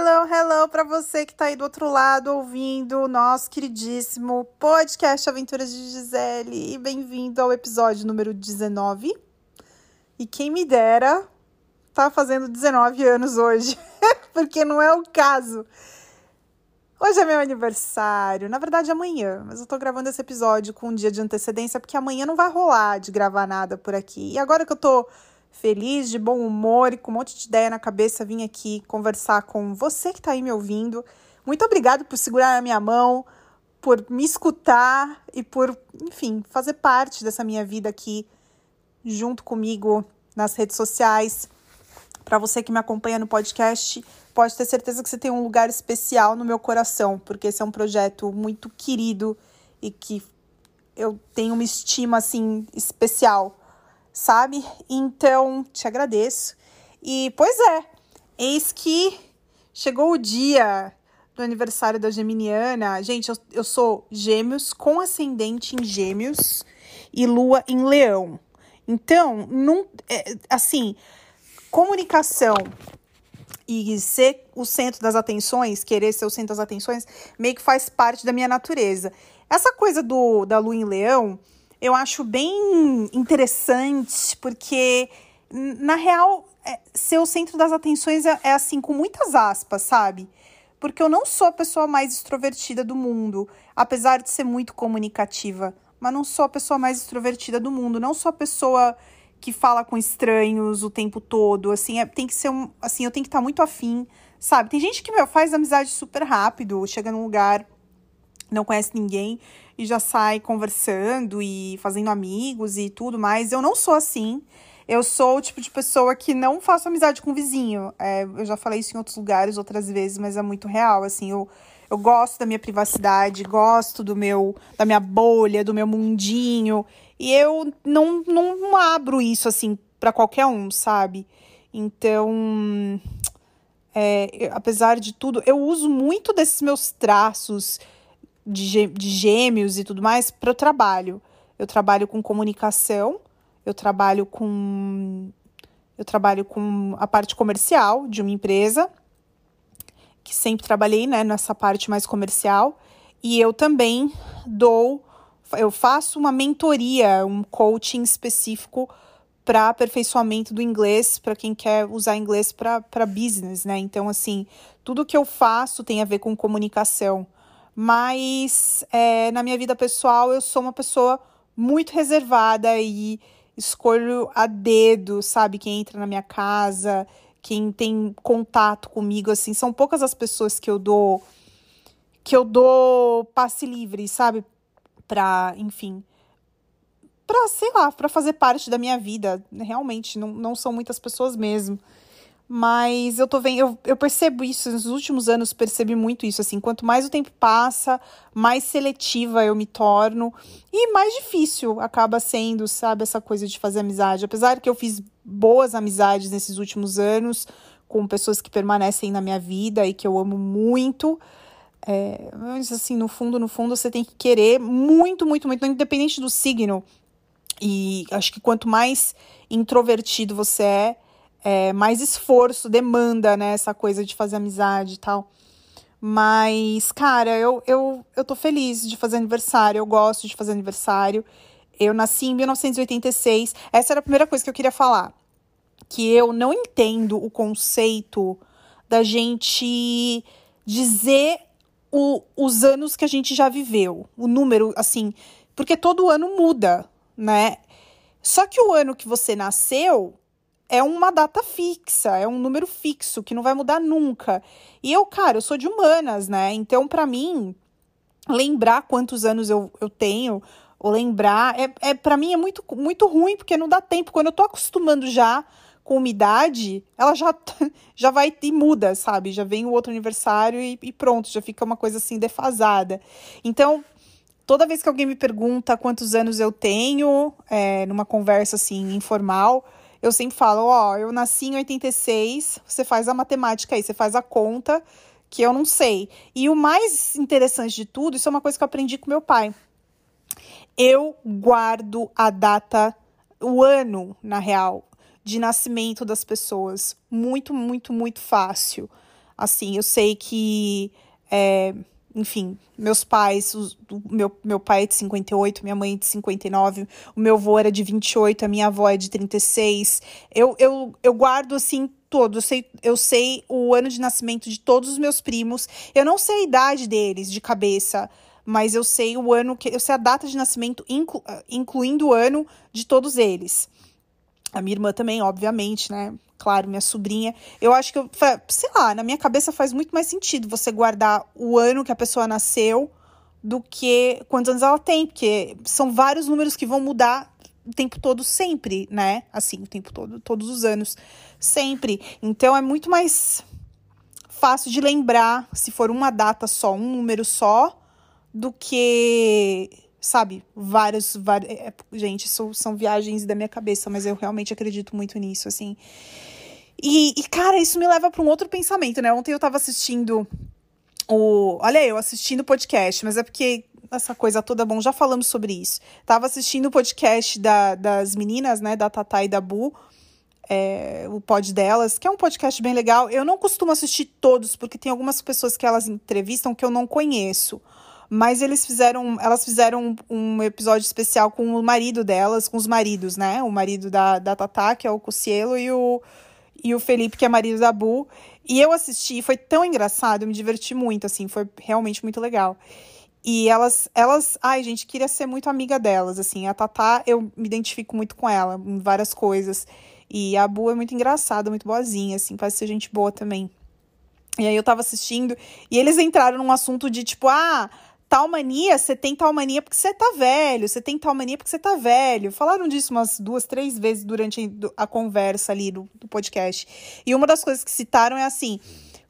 Hello, hello para você que tá aí do outro lado ouvindo o nosso queridíssimo podcast Aventuras de Gisele. E bem-vindo ao episódio número 19. E quem me dera tá fazendo 19 anos hoje, porque não é o caso. Hoje é meu aniversário, na verdade amanhã, mas eu tô gravando esse episódio com um dia de antecedência porque amanhã não vai rolar de gravar nada por aqui. E agora que eu tô feliz, de bom humor e com um monte de ideia na cabeça, vim aqui conversar com você que está aí me ouvindo. Muito obrigado por segurar a minha mão, por me escutar e por, enfim, fazer parte dessa minha vida aqui junto comigo nas redes sociais. Para você que me acompanha no podcast, pode ter certeza que você tem um lugar especial no meu coração, porque esse é um projeto muito querido e que eu tenho uma estima assim especial sabe? Então, te agradeço. E, pois é, eis que chegou o dia do aniversário da Geminiana. Gente, eu, eu sou gêmeos com ascendente em gêmeos e lua em leão. Então, não, é, assim, comunicação e ser o centro das atenções, querer ser o centro das atenções, meio que faz parte da minha natureza. Essa coisa do da lua em leão eu acho bem interessante, porque, na real, é, ser o centro das atenções é, é assim, com muitas aspas, sabe? Porque eu não sou a pessoa mais extrovertida do mundo, apesar de ser muito comunicativa. Mas não sou a pessoa mais extrovertida do mundo, não sou a pessoa que fala com estranhos o tempo todo, assim, é, tem que ser um, assim, eu tenho que estar tá muito afim, sabe? Tem gente que meu, faz amizade super rápido, chega num lugar, não conhece ninguém, e já sai conversando e fazendo amigos e tudo mais. Eu não sou assim. Eu sou o tipo de pessoa que não faço amizade com o vizinho. É, eu já falei isso em outros lugares, outras vezes, mas é muito real. Assim, eu, eu gosto da minha privacidade, gosto do meu, da minha bolha, do meu mundinho. E eu não, não abro isso assim para qualquer um, sabe? Então, é, apesar de tudo, eu uso muito desses meus traços de, de gêmeos e tudo mais para o trabalho. Eu trabalho com comunicação, eu trabalho com eu trabalho com a parte comercial de uma empresa, que sempre trabalhei né, nessa parte mais comercial, e eu também dou, eu faço uma mentoria, um coaching específico para aperfeiçoamento do inglês, para quem quer usar inglês para business, né? Então, assim, tudo que eu faço tem a ver com comunicação mas é, na minha vida pessoal eu sou uma pessoa muito reservada e escolho a dedo, sabe? Quem entra na minha casa, quem tem contato comigo, assim, são poucas as pessoas que eu dou que eu dou passe livre, sabe? Pra, enfim, pra, sei lá, pra fazer parte da minha vida. Realmente, não, não são muitas pessoas mesmo. Mas eu tô vendo, eu, eu percebo isso, nos últimos anos percebi muito isso, assim, quanto mais o tempo passa, mais seletiva eu me torno e mais difícil acaba sendo, sabe, essa coisa de fazer amizade. Apesar que eu fiz boas amizades nesses últimos anos, com pessoas que permanecem na minha vida e que eu amo muito, é, mas assim, no fundo, no fundo, você tem que querer muito, muito, muito, independente do signo. E acho que quanto mais introvertido você é, é, mais esforço, demanda, né? Essa coisa de fazer amizade e tal. Mas, cara, eu, eu, eu tô feliz de fazer aniversário, eu gosto de fazer aniversário. Eu nasci em 1986. Essa era a primeira coisa que eu queria falar. Que eu não entendo o conceito da gente dizer o, os anos que a gente já viveu. O número, assim. Porque todo ano muda, né? Só que o ano que você nasceu é uma data fixa, é um número fixo que não vai mudar nunca. E eu, cara, eu sou de humanas, né? Então, para mim, lembrar quantos anos eu, eu tenho, ou lembrar, é, é para mim é muito, muito ruim, porque não dá tempo. Quando eu tô acostumando já com umidade, ela já, já vai e muda, sabe? Já vem o outro aniversário e, e pronto, já fica uma coisa assim defasada. Então, toda vez que alguém me pergunta quantos anos eu tenho, é, numa conversa assim informal, eu sempre falo, ó, eu nasci em 86, você faz a matemática aí, você faz a conta, que eu não sei. E o mais interessante de tudo, isso é uma coisa que eu aprendi com meu pai. Eu guardo a data, o ano, na real, de nascimento das pessoas. Muito, muito, muito fácil. Assim, eu sei que. É, enfim, meus pais, os, meu, meu pai é de 58, minha mãe é de 59, o meu avô era de 28, a minha avó é de 36. Eu, eu, eu guardo, assim, todo. Eu sei, eu sei o ano de nascimento de todos os meus primos. Eu não sei a idade deles de cabeça, mas eu sei o ano que. Eu sei a data de nascimento, inclu, incluindo o ano de todos eles. A minha irmã também, obviamente, né? Claro, minha sobrinha. Eu acho que, eu, sei lá, na minha cabeça faz muito mais sentido você guardar o ano que a pessoa nasceu do que quantos anos ela tem, porque são vários números que vão mudar o tempo todo sempre, né? Assim, o tempo todo, todos os anos, sempre. Então é muito mais fácil de lembrar se for uma data só, um número só, do que sabe, vários, vários é, gente, isso são viagens da minha cabeça, mas eu realmente acredito muito nisso, assim. E, e cara, isso me leva para um outro pensamento, né? Ontem eu tava assistindo o, olha eu assistindo o podcast, mas é porque essa coisa toda, bom, já falamos sobre isso. Tava assistindo o podcast da, das meninas, né, da Tatá e da Bu, é, o pod delas, que é um podcast bem legal. Eu não costumo assistir todos, porque tem algumas pessoas que elas entrevistam que eu não conheço. Mas eles fizeram, elas fizeram um, episódio especial com o marido delas, com os maridos, né? O marido da, da Tatá, que é o Cocielo, e o, e o Felipe, que é marido da Bu. E eu assisti, foi tão engraçado, eu me diverti muito, assim, foi realmente muito legal. E elas, elas, ai, gente, queria ser muito amiga delas, assim. A Tatá, eu me identifico muito com ela em várias coisas. E a Bu é muito engraçada, muito boazinha, assim, parece ser gente boa também. E aí eu tava assistindo e eles entraram num assunto de tipo, ah, tal mania, você tem tal mania porque você tá velho, você tem tal mania porque você tá velho. Falaram disso umas duas, três vezes durante a conversa ali do, do podcast. E uma das coisas que citaram é assim: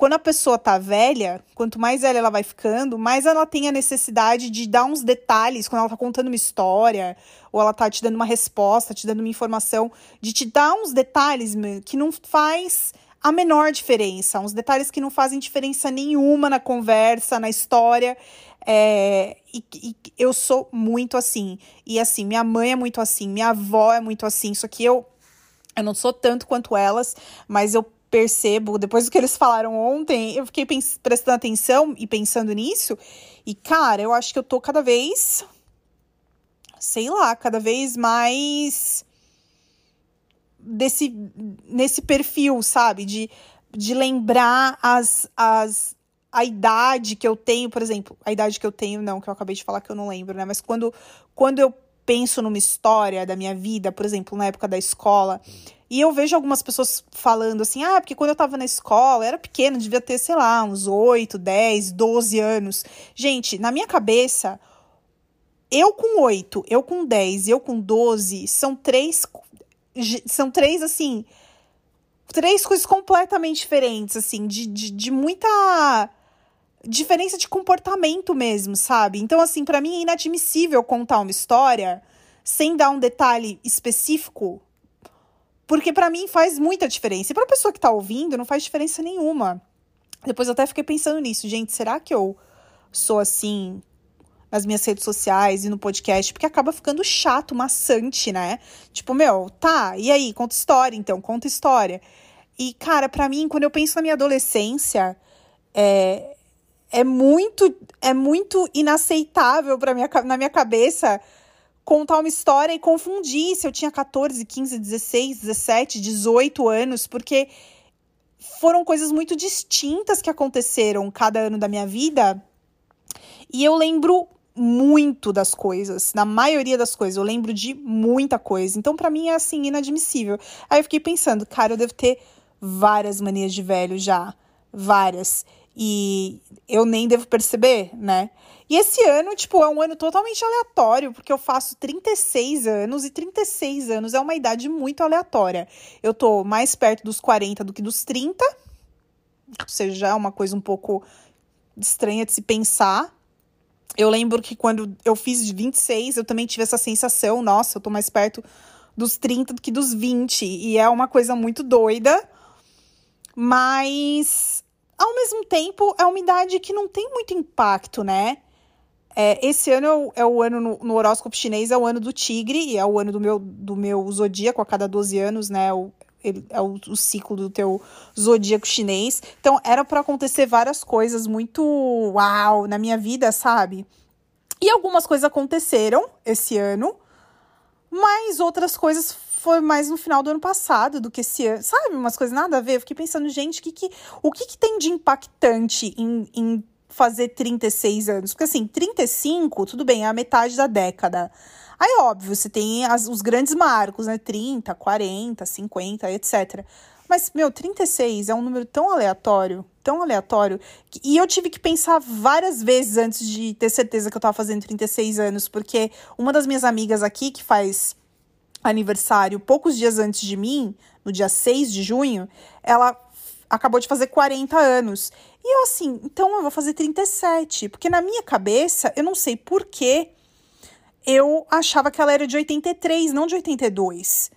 quando a pessoa tá velha, quanto mais velha ela vai ficando, mais ela tem a necessidade de dar uns detalhes quando ela tá contando uma história, ou ela tá te dando uma resposta, te dando uma informação, de te dar uns detalhes que não faz a menor diferença, uns detalhes que não fazem diferença nenhuma na conversa, na história. É, e, e, eu sou muito assim. E assim, minha mãe é muito assim, minha avó é muito assim. Só que eu, eu não sou tanto quanto elas, mas eu percebo, depois do que eles falaram ontem, eu fiquei prestando atenção e pensando nisso. E, cara, eu acho que eu tô cada vez. Sei lá, cada vez mais. Desse, nesse perfil, sabe? De, de lembrar as, as, a idade que eu tenho, por exemplo, a idade que eu tenho, não, que eu acabei de falar que eu não lembro, né? Mas quando, quando eu penso numa história da minha vida, por exemplo, na época da escola, e eu vejo algumas pessoas falando assim, ah, porque quando eu tava na escola, eu era pequena, devia ter, sei lá, uns 8, 10, 12 anos. Gente, na minha cabeça, eu com 8, eu com 10, eu com 12, são três. São três, assim. Três coisas completamente diferentes, assim, de, de, de muita diferença de comportamento mesmo, sabe? Então, assim, para mim é inadmissível contar uma história sem dar um detalhe específico, porque para mim faz muita diferença. E pra pessoa que tá ouvindo, não faz diferença nenhuma. Depois eu até fiquei pensando nisso, gente, será que eu sou assim nas minhas redes sociais e no podcast? Porque acaba ficando chato, maçante, né? Tipo, meu, tá, e aí, conta história, então, conta história. E, cara, para mim, quando eu penso na minha adolescência, é, é muito é muito inaceitável para minha na minha cabeça contar uma história e confundir se eu tinha 14, 15, 16, 17, 18 anos, porque foram coisas muito distintas que aconteceram cada ano da minha vida. E eu lembro muito das coisas, na maioria das coisas, eu lembro de muita coisa. Então, para mim é assim inadmissível. Aí eu fiquei pensando, cara, eu devo ter várias manias de velho já, várias. E eu nem devo perceber, né? E esse ano, tipo, é um ano totalmente aleatório, porque eu faço 36 anos e 36 anos é uma idade muito aleatória. Eu tô mais perto dos 40 do que dos 30, ou seja, é uma coisa um pouco estranha de se pensar. Eu lembro que quando eu fiz 26, eu também tive essa sensação, nossa, eu tô mais perto dos 30 do que dos 20, e é uma coisa muito doida. Mas ao mesmo tempo, é uma idade que não tem muito impacto, né? É, esse ano é o, é o ano no, no, horóscopo chinês, é o ano do tigre, e é o ano do meu, do meu zodíaco a cada 12 anos, né? O, ele, é o, o ciclo do teu zodíaco chinês. Então, era para acontecer várias coisas muito uau na minha vida, sabe? E algumas coisas aconteceram esse ano, mas outras coisas foi mais no final do ano passado do que esse ano. Sabe, umas coisas nada a ver. Eu fiquei pensando, gente, que, que, o que, que tem de impactante em, em fazer 36 anos? Porque assim, 35, tudo bem, é a metade da década. Aí, óbvio, você tem as, os grandes marcos, né? 30, 40, 50, etc. Mas, meu, 36 é um número tão aleatório, tão aleatório. Que, e eu tive que pensar várias vezes antes de ter certeza que eu tava fazendo 36 anos, porque uma das minhas amigas aqui, que faz aniversário poucos dias antes de mim, no dia 6 de junho, ela acabou de fazer 40 anos. E eu assim, então eu vou fazer 37, porque na minha cabeça, eu não sei porquê, eu achava que ela era de 83, não de 82.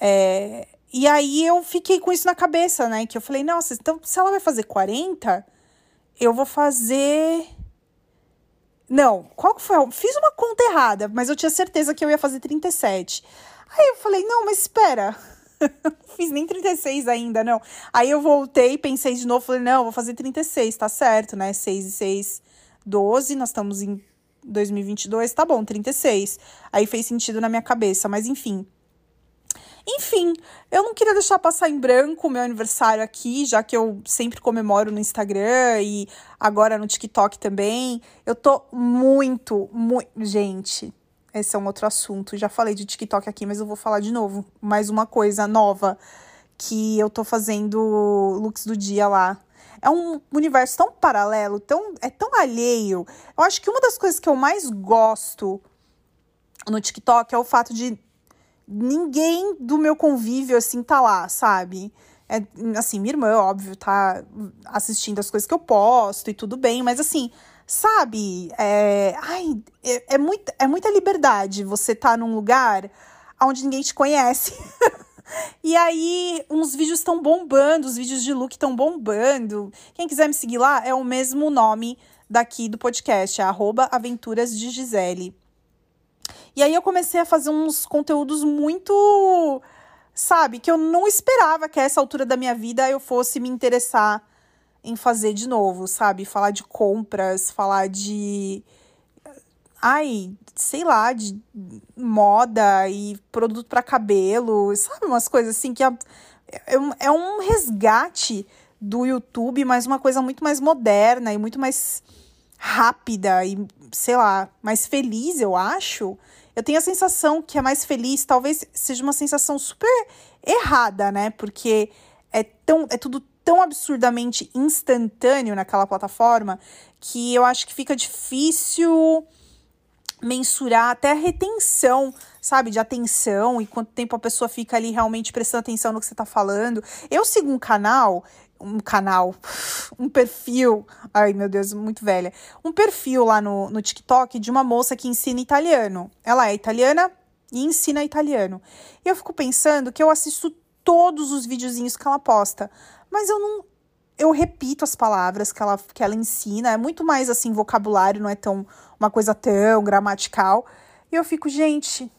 É, e aí eu fiquei com isso na cabeça, né? Que eu falei, nossa, então se ela vai fazer 40, eu vou fazer. Não, qual que foi? Fiz uma conta errada, mas eu tinha certeza que eu ia fazer 37. Aí eu falei, não, mas espera. não fiz nem 36 ainda, não. Aí eu voltei, pensei de novo, falei, não, vou fazer 36, tá certo, né? 6 e 6, 12, nós estamos em 2022, tá bom, 36. Aí fez sentido na minha cabeça, mas enfim. Enfim, eu não queria deixar passar em branco o meu aniversário aqui, já que eu sempre comemoro no Instagram e agora no TikTok também. Eu tô muito, muito. Gente, esse é um outro assunto. Já falei de TikTok aqui, mas eu vou falar de novo. Mais uma coisa nova que eu tô fazendo looks do dia lá é um universo tão paralelo, tão, é tão alheio. Eu acho que uma das coisas que eu mais gosto no TikTok é o fato de ninguém do meu convívio, assim, tá lá, sabe? É, assim, minha irmã, óbvio, tá assistindo as coisas que eu posto e tudo bem, mas assim, sabe? É, ai, é, é, muito, é muita liberdade você tá num lugar onde ninguém te conhece. E aí, uns vídeos estão bombando, os vídeos de look estão bombando. Quem quiser me seguir lá, é o mesmo nome daqui do podcast, é Aventuras de Gisele. E aí eu comecei a fazer uns conteúdos muito, sabe, que eu não esperava que a essa altura da minha vida eu fosse me interessar em fazer de novo, sabe? Falar de compras, falar de ai, sei lá, de moda e produto para cabelo, sabe? Umas coisas assim que é, é, é um resgate do YouTube, mas uma coisa muito mais moderna e muito mais rápida e, sei lá, mais feliz, eu acho. Eu tenho a sensação que é mais feliz, talvez seja uma sensação super errada, né? Porque é tão é tudo tão absurdamente instantâneo naquela plataforma que eu acho que fica difícil mensurar até a retenção, sabe, de atenção e quanto tempo a pessoa fica ali realmente prestando atenção no que você tá falando. Eu sigo um canal, um canal, um perfil, ai meu Deus, muito velha, um perfil lá no, no TikTok de uma moça que ensina italiano. Ela é italiana e ensina italiano. E eu fico pensando que eu assisto todos os videozinhos que ela posta, mas eu não eu repito as palavras que ela, que ela ensina, é muito mais assim, vocabulário, não é tão uma coisa tão gramatical. E eu fico, gente,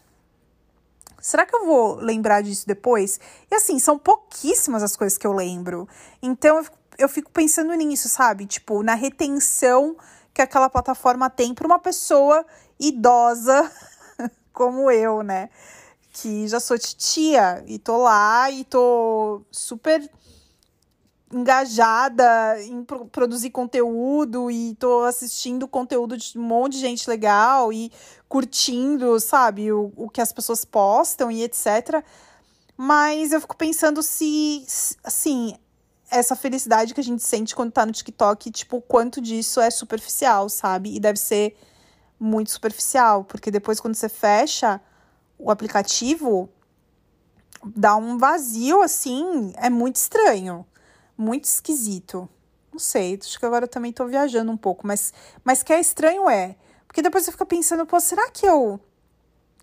será que eu vou lembrar disso depois? E assim, são pouquíssimas as coisas que eu lembro. Então eu fico, eu fico pensando nisso, sabe? Tipo, na retenção que aquela plataforma tem para uma pessoa idosa como eu, né? Que já sou titia e tô lá e tô super engajada em pro produzir conteúdo e tô assistindo conteúdo de um monte de gente legal e curtindo, sabe, o, o que as pessoas postam e etc. Mas eu fico pensando se, assim, essa felicidade que a gente sente quando tá no TikTok, tipo, quanto disso é superficial, sabe? E deve ser muito superficial, porque depois quando você fecha o aplicativo, dá um vazio assim, é muito estranho muito esquisito. Não sei, acho que agora eu também tô viajando um pouco, mas, mas que é estranho é. Porque depois você fica pensando, pô, será que eu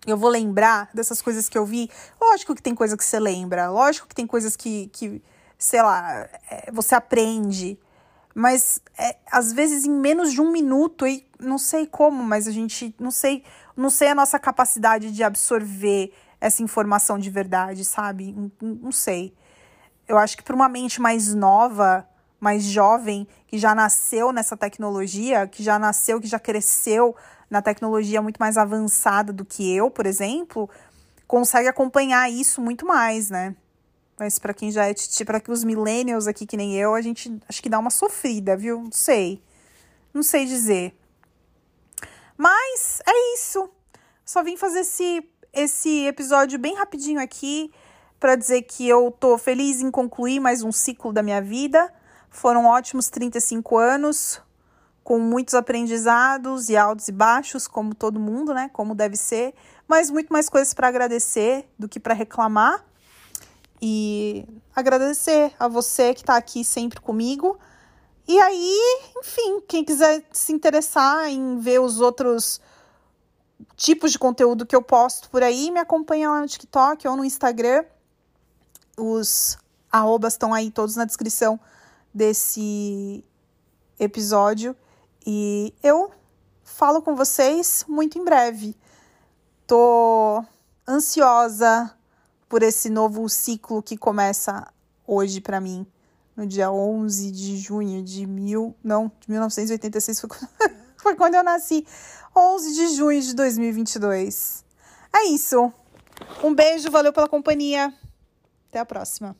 eu vou lembrar dessas coisas que eu vi? Lógico que tem coisa que você lembra, lógico que tem coisas que, que sei lá, é, você aprende. Mas é, às vezes em menos de um minuto, e não sei como, mas a gente não sei, não sei a nossa capacidade de absorver essa informação de verdade, sabe? Não, sei. Eu acho que para uma mente mais nova, mais jovem, que já nasceu nessa tecnologia, que já nasceu, que já cresceu na tecnologia muito mais avançada do que eu, por exemplo, consegue acompanhar isso muito mais, né? Mas para quem já é titi, para que os millennials aqui que nem eu, a gente acho que dá uma sofrida, viu? Não sei. Não sei dizer. Mas é isso. Só vim fazer esse esse episódio bem rapidinho aqui para dizer que eu tô feliz em concluir mais um ciclo da minha vida. Foram ótimos 35 anos, com muitos aprendizados e altos e baixos, como todo mundo, né? Como deve ser, mas muito mais coisas para agradecer do que para reclamar. E agradecer a você que está aqui sempre comigo. E aí, enfim, quem quiser se interessar em ver os outros tipos de conteúdo que eu posto por aí, me acompanha lá no TikTok ou no Instagram. Os arrobas estão aí todos na descrição desse episódio. E eu falo com vocês muito em breve. Tô ansiosa por esse novo ciclo que começa hoje para mim, no dia 11 de junho de mil, não, de 1986 foi quando, eu nasci. 11 de junho de 2022. É isso. Um beijo, valeu pela companhia. Até a próxima.